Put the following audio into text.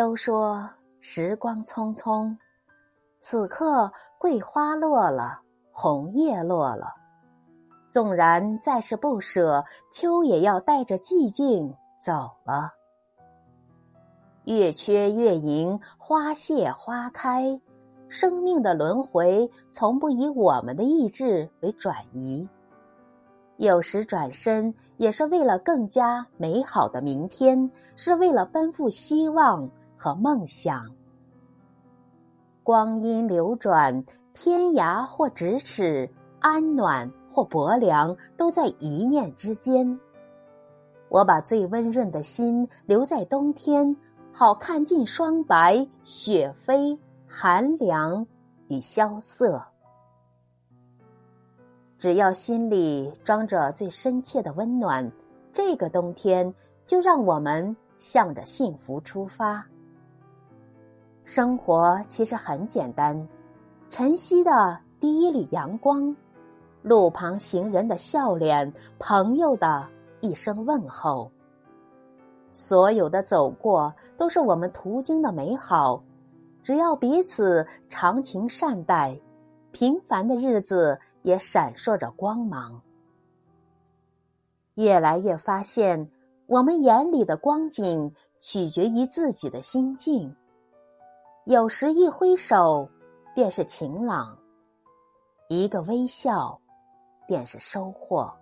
都说时光匆匆，此刻桂花落了，红叶落了。纵然再是不舍，秋也要带着寂静走了。月缺月盈，花谢花开，生命的轮回从不以我们的意志为转移。有时转身也是为了更加美好的明天，是为了奔赴希望和梦想。光阴流转，天涯或咫尺，安暖或薄凉，都在一念之间。我把最温润的心留在冬天，好看尽霜白、雪飞、寒凉与萧瑟。只要心里装着最深切的温暖，这个冬天就让我们向着幸福出发。生活其实很简单，晨曦的第一缕阳光，路旁行人的笑脸，朋友的一声问候，所有的走过都是我们途经的美好。只要彼此长情善待，平凡的日子。也闪烁着光芒。越来越发现，我们眼里的光景取决于自己的心境。有时一挥手，便是晴朗；一个微笑，便是收获。